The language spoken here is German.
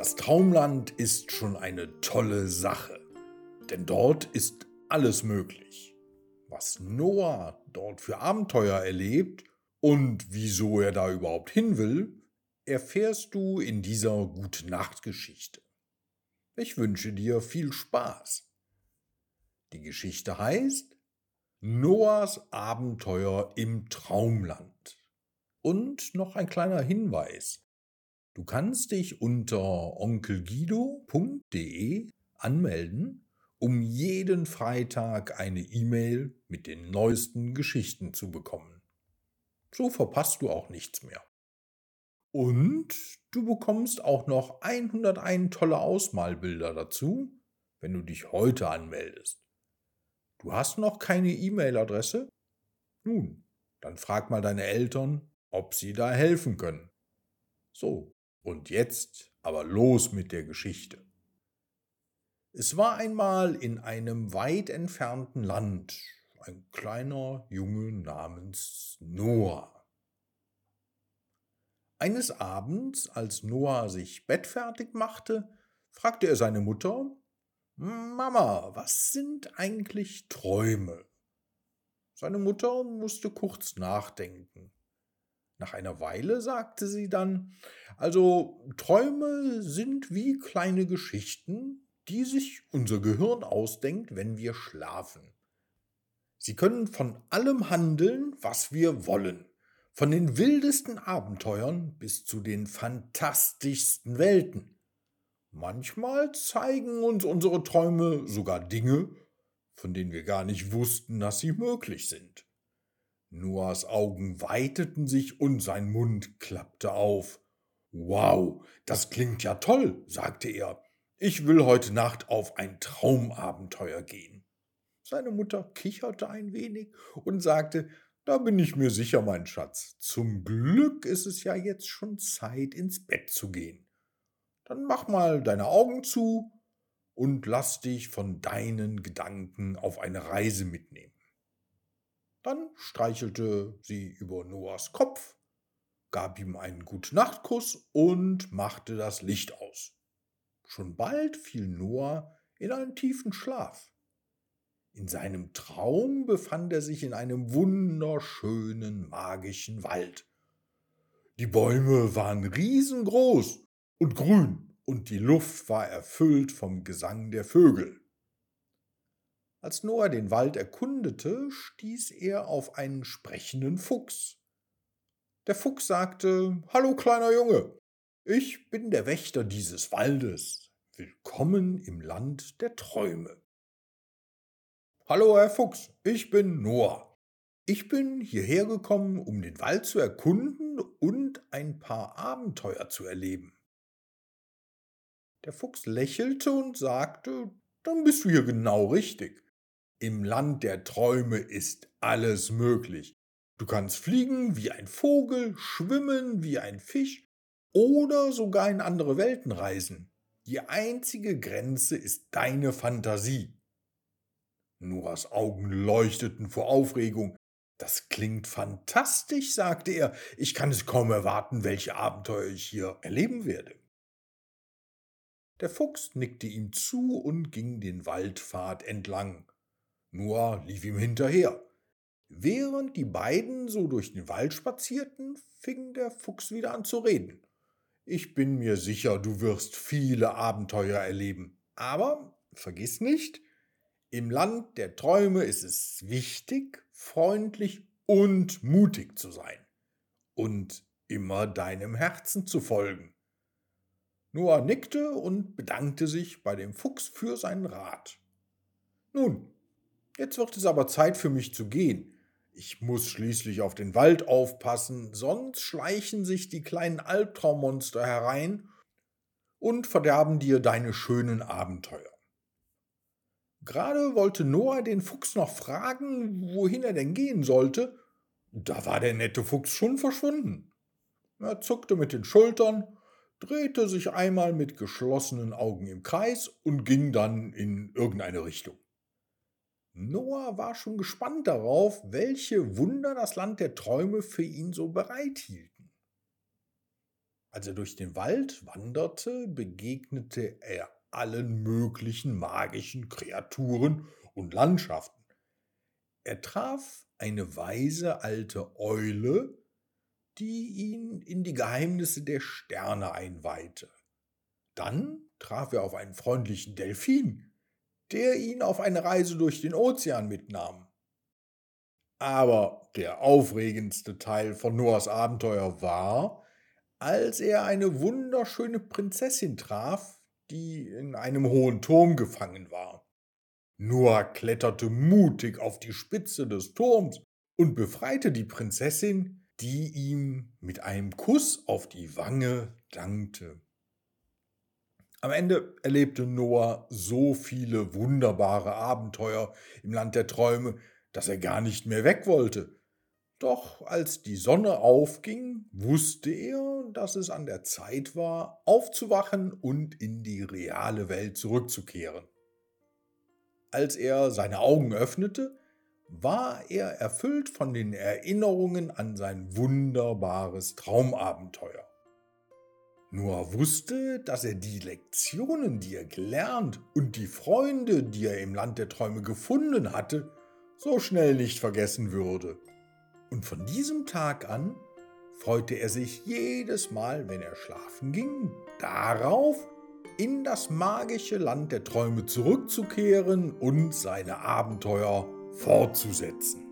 Das Traumland ist schon eine tolle Sache, denn dort ist alles möglich. Was Noah dort für Abenteuer erlebt und wieso er da überhaupt hin will, erfährst du in dieser Gute-Nacht-Geschichte. Ich wünsche dir viel Spaß. Die Geschichte heißt Noahs Abenteuer im Traumland. Und noch ein kleiner Hinweis. Du kannst dich unter onkelguido.de anmelden, um jeden Freitag eine E-Mail mit den neuesten Geschichten zu bekommen. So verpasst du auch nichts mehr. Und du bekommst auch noch 101 tolle Ausmalbilder dazu, wenn du dich heute anmeldest. Du hast noch keine E-Mail-Adresse? Nun, dann frag mal deine Eltern, ob sie da helfen können. So, und jetzt aber los mit der Geschichte. Es war einmal in einem weit entfernten Land ein kleiner Junge namens Noah. Eines Abends, als Noah sich bettfertig machte, fragte er seine Mutter, Mama, was sind eigentlich Träume? Seine Mutter musste kurz nachdenken. Nach einer Weile sagte sie dann, also Träume sind wie kleine Geschichten, die sich unser Gehirn ausdenkt, wenn wir schlafen. Sie können von allem handeln, was wir wollen, von den wildesten Abenteuern bis zu den fantastischsten Welten. Manchmal zeigen uns unsere Träume sogar Dinge, von denen wir gar nicht wussten, dass sie möglich sind. Noahs Augen weiteten sich und sein Mund klappte auf. Wow, das klingt ja toll, sagte er. Ich will heute Nacht auf ein Traumabenteuer gehen. Seine Mutter kicherte ein wenig und sagte, da bin ich mir sicher, mein Schatz. Zum Glück ist es ja jetzt schon Zeit, ins Bett zu gehen dann mach mal deine Augen zu und lass dich von deinen Gedanken auf eine Reise mitnehmen. Dann streichelte sie über Noahs Kopf, gab ihm einen Gute-Nacht-Kuss und machte das Licht aus. Schon bald fiel Noah in einen tiefen Schlaf. In seinem Traum befand er sich in einem wunderschönen, magischen Wald. Die Bäume waren riesengroß und grün, und die Luft war erfüllt vom Gesang der Vögel. Als Noah den Wald erkundete, stieß er auf einen sprechenden Fuchs. Der Fuchs sagte Hallo kleiner Junge, ich bin der Wächter dieses Waldes. Willkommen im Land der Träume. Hallo Herr Fuchs, ich bin Noah. Ich bin hierher gekommen, um den Wald zu erkunden und ein paar Abenteuer zu erleben. Der Fuchs lächelte und sagte, dann bist du hier genau richtig. Im Land der Träume ist alles möglich. Du kannst fliegen wie ein Vogel, schwimmen wie ein Fisch oder sogar in andere Welten reisen. Die einzige Grenze ist deine Fantasie. Noras Augen leuchteten vor Aufregung. Das klingt fantastisch, sagte er. Ich kann es kaum erwarten, welche Abenteuer ich hier erleben werde. Der Fuchs nickte ihm zu und ging den Waldpfad entlang. Noah lief ihm hinterher. Während die beiden so durch den Wald spazierten, fing der Fuchs wieder an zu reden. Ich bin mir sicher, du wirst viele Abenteuer erleben. Aber vergiss nicht, im Land der Träume ist es wichtig, freundlich und mutig zu sein und immer deinem Herzen zu folgen. Noah nickte und bedankte sich bei dem Fuchs für seinen Rat. Nun, jetzt wird es aber Zeit für mich zu gehen. Ich muss schließlich auf den Wald aufpassen, sonst schleichen sich die kleinen Albtraummonster herein und verderben dir deine schönen Abenteuer. Gerade wollte Noah den Fuchs noch fragen, wohin er denn gehen sollte, da war der nette Fuchs schon verschwunden. Er zuckte mit den Schultern drehte sich einmal mit geschlossenen Augen im Kreis und ging dann in irgendeine Richtung. Noah war schon gespannt darauf, welche Wunder das Land der Träume für ihn so bereithielten. Als er durch den Wald wanderte, begegnete er allen möglichen magischen Kreaturen und Landschaften. Er traf eine weise alte Eule, die ihn in die Geheimnisse der Sterne einweihte. Dann traf er auf einen freundlichen Delfin, der ihn auf eine Reise durch den Ozean mitnahm. Aber der aufregendste Teil von Noahs Abenteuer war, als er eine wunderschöne Prinzessin traf, die in einem hohen Turm gefangen war. Noah kletterte mutig auf die Spitze des Turms und befreite die Prinzessin, die ihm mit einem Kuss auf die Wange dankte. Am Ende erlebte Noah so viele wunderbare Abenteuer im Land der Träume, dass er gar nicht mehr weg wollte. Doch als die Sonne aufging, wusste er, dass es an der Zeit war, aufzuwachen und in die reale Welt zurückzukehren. Als er seine Augen öffnete, war er erfüllt von den Erinnerungen an sein wunderbares Traumabenteuer. Noah wusste, dass er die Lektionen, die er gelernt und die Freunde, die er im Land der Träume gefunden hatte, so schnell nicht vergessen würde. Und von diesem Tag an freute er sich jedes Mal, wenn er schlafen ging, darauf, in das magische Land der Träume zurückzukehren und seine Abenteuer fortzusetzen.